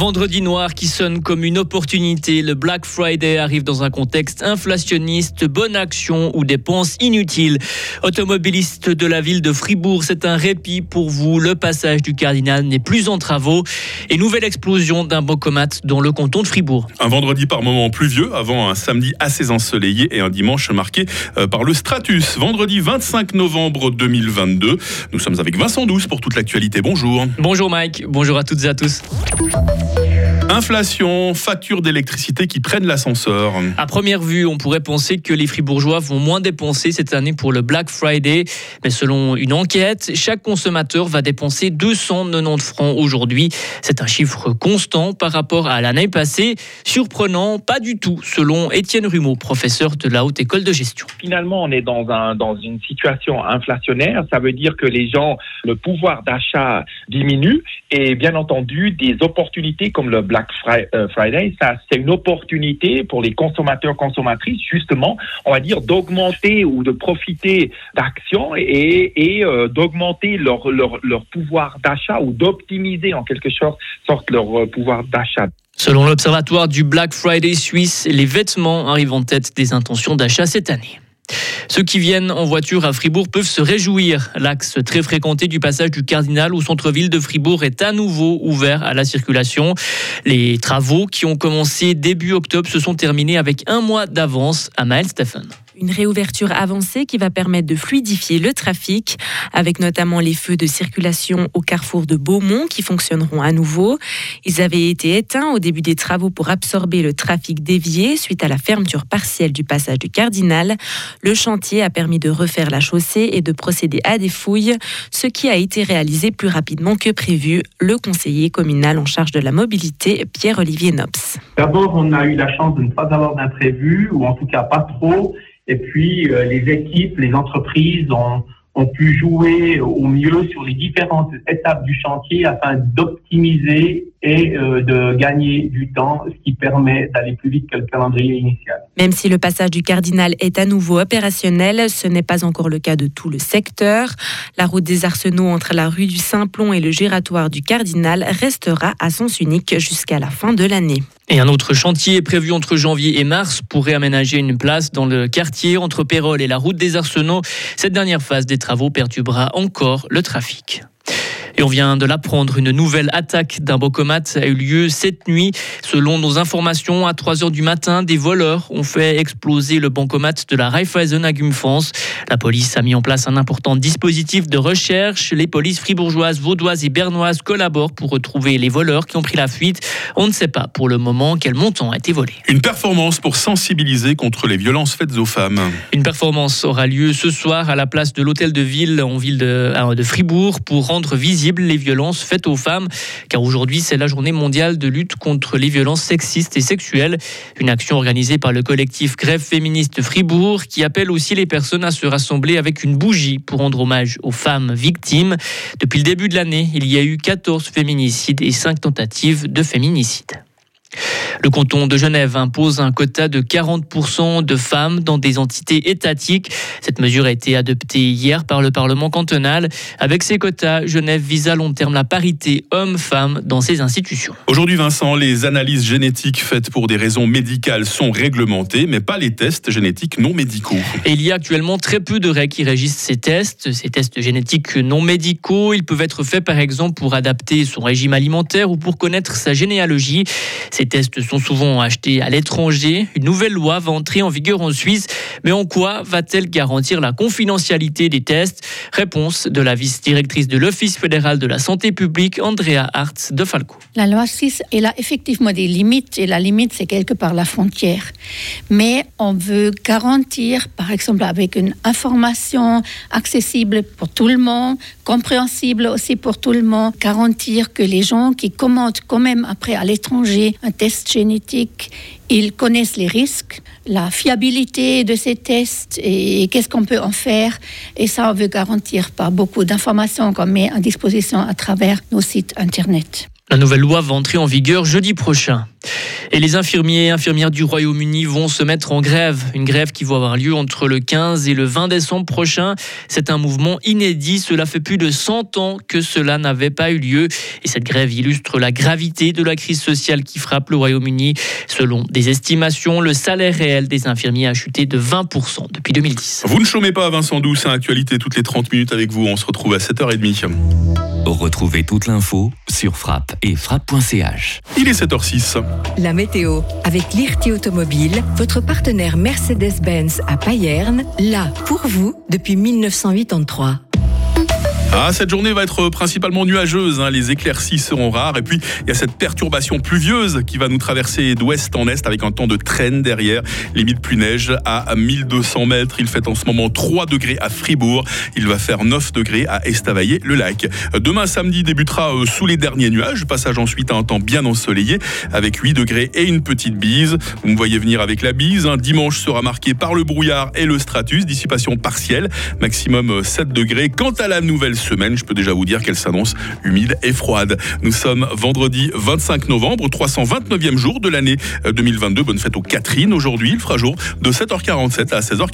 vendredi noir qui sonne comme une opportunité. Le Black Friday arrive dans un contexte inflationniste, bonne action ou dépenses inutiles. Automobiliste de la ville de Fribourg, c'est un répit pour vous. Le passage du Cardinal n'est plus en travaux. Et nouvelle explosion d'un bancomat dans le canton de Fribourg. Un vendredi par moment pluvieux avant un samedi assez ensoleillé et un dimanche marqué euh, par le Stratus. Vendredi 25 novembre 2022. Nous sommes avec Vincent Douce pour toute l'actualité. Bonjour. Bonjour Mike. Bonjour à toutes et à tous. Inflation, factures d'électricité qui prennent l'ascenseur. À première vue, on pourrait penser que les Fribourgeois vont moins dépenser cette année pour le Black Friday. Mais selon une enquête, chaque consommateur va dépenser 290 francs aujourd'hui. C'est un chiffre constant par rapport à l'année passée. Surprenant, pas du tout, selon Étienne Rumeau, professeur de la Haute École de Gestion. Finalement, on est dans, un, dans une situation inflationnaire. Ça veut dire que les gens, le pouvoir d'achat diminue et bien entendu, des opportunités comme le Black euh, Friday, ça, c'est une opportunité pour les consommateurs, consommatrices, justement, on va dire, d'augmenter ou de profiter d'actions et, euh, d'augmenter leur, leur, pouvoir d'achat ou d'optimiser en quelque sorte leur euh, pouvoir d'achat. Selon l'Observatoire du Black Friday suisse, les vêtements arrivent en tête des intentions d'achat cette année. Ceux qui viennent en voiture à Fribourg peuvent se réjouir. L'axe très fréquenté du passage du Cardinal au centre-ville de Fribourg est à nouveau ouvert à la circulation. Les travaux qui ont commencé début octobre se sont terminés avec un mois d'avance à Maël. Une réouverture avancée qui va permettre de fluidifier le trafic, avec notamment les feux de circulation au carrefour de Beaumont qui fonctionneront à nouveau. Ils avaient été éteints au début des travaux pour absorber le trafic dévié suite à la fermeture partielle du passage du Cardinal. Le chantier a permis de refaire la chaussée et de procéder à des fouilles, ce qui a été réalisé plus rapidement que prévu. Le conseiller communal en charge de la mobilité, Pierre-Olivier Nops. D'abord, on a eu la chance de ne pas avoir d'imprévu, ou en tout cas pas trop. Et puis, euh, les équipes, les entreprises ont, ont pu jouer au mieux sur les différentes étapes du chantier afin d'optimiser et euh, de gagner du temps, ce qui permet d'aller plus vite que le calendrier initial. Même si le passage du Cardinal est à nouveau opérationnel, ce n'est pas encore le cas de tout le secteur. La route des Arsenaux entre la rue du Saint-Plon et le giratoire du Cardinal restera à sens unique jusqu'à la fin de l'année. Et un autre chantier prévu entre janvier et mars pourrait aménager une place dans le quartier entre Pérol et la route des Arsenaux. Cette dernière phase des travaux perturbera encore le trafic. Et on vient de l'apprendre, une nouvelle attaque d'un bocomat a eu lieu cette nuit. Selon nos informations, à 3 heures du matin, des voleurs ont fait exploser le bancomat de la Raiffeisen à. La police a mis en place un important dispositif de recherche. Les polices fribourgeoises, vaudoises et bernoises collaborent pour retrouver les voleurs qui ont pris la fuite. On ne sait pas pour le moment quel montant a été volé. Une performance pour sensibiliser contre les violences faites aux femmes. Une performance aura lieu ce soir à la place de l'hôtel de ville en ville de, de Fribourg pour rendre les violences faites aux femmes, car aujourd'hui c'est la journée mondiale de lutte contre les violences sexistes et sexuelles. Une action organisée par le collectif Grève féministe Fribourg qui appelle aussi les personnes à se rassembler avec une bougie pour rendre hommage aux femmes victimes. Depuis le début de l'année, il y a eu 14 féminicides et 5 tentatives de féminicide. Le canton de Genève impose un quota de 40% de femmes dans des entités étatiques. Cette mesure a été adoptée hier par le Parlement cantonal. Avec ces quotas, Genève vise à long terme la parité homme-femme dans ses institutions. Aujourd'hui, Vincent, les analyses génétiques faites pour des raisons médicales sont réglementées, mais pas les tests génétiques non médicaux. Et il y a actuellement très peu de règles qui régissent ces tests. Ces tests génétiques non médicaux, ils peuvent être faits par exemple pour adapter son régime alimentaire ou pour connaître sa généalogie. Ces tests sont souvent achetés à l'étranger. Une nouvelle loi va entrer en vigueur en Suisse. Mais en quoi va-t-elle garantir la confidentialité des tests? Réponse de la vice-directrice de l'Office fédéral de la santé publique, Andrea Hartz de Falco. La loi suisse, elle a effectivement des limites et la limite, c'est quelque part la frontière. Mais on veut garantir, par exemple, avec une information accessible pour tout le monde, compréhensible aussi pour tout le monde, garantir que les gens qui commandent quand même après à l'étranger un test génétique, ils connaissent les risques, la fiabilité de ces tests et qu'est-ce qu'on peut en faire. Et ça, on veut garantir par beaucoup d'informations qu'on met à disposition à travers nos sites Internet. La nouvelle loi va entrer en vigueur jeudi prochain. Et les infirmiers et infirmières du Royaume-Uni vont se mettre en grève. Une grève qui va avoir lieu entre le 15 et le 20 décembre prochain. C'est un mouvement inédit. Cela fait plus de 100 ans que cela n'avait pas eu lieu. Et cette grève illustre la gravité de la crise sociale qui frappe le Royaume-Uni. Selon des estimations, le salaire réel des infirmiers a chuté de 20% depuis 2010. Vous ne chômez pas, Vincent Douce, à Actualité toutes les 30 minutes avec vous. On se retrouve à 7h30. Retrouvez toute l'info sur frappe et frappe.ch. Il est 7h06. La météo avec l'IRT Automobile, votre partenaire Mercedes-Benz à Payerne, là pour vous depuis 1983. Ah, cette journée va être principalement nuageuse. Hein. Les éclaircies seront rares. Et puis, il y a cette perturbation pluvieuse qui va nous traverser d'ouest en est avec un temps de traîne derrière. Limite plus neige à 1200 mètres. Il fait en ce moment 3 degrés à Fribourg. Il va faire 9 degrés à Estavayer-le-Lac. Demain, samedi, débutera euh, sous les derniers nuages. Passage ensuite à un temps bien ensoleillé avec 8 degrés et une petite bise. Vous me voyez venir avec la bise. Un dimanche sera marqué par le brouillard et le stratus. Dissipation partielle. Maximum 7 euh, degrés. Quant à la nouvelle semaine, je peux déjà vous dire qu'elle s'annonce humide et froide. Nous sommes vendredi 25 novembre, 329e jour de l'année 2022. Euh, Bonne fête aux Catherine aujourd'hui. Il fera jour de 7h47 à 16h40.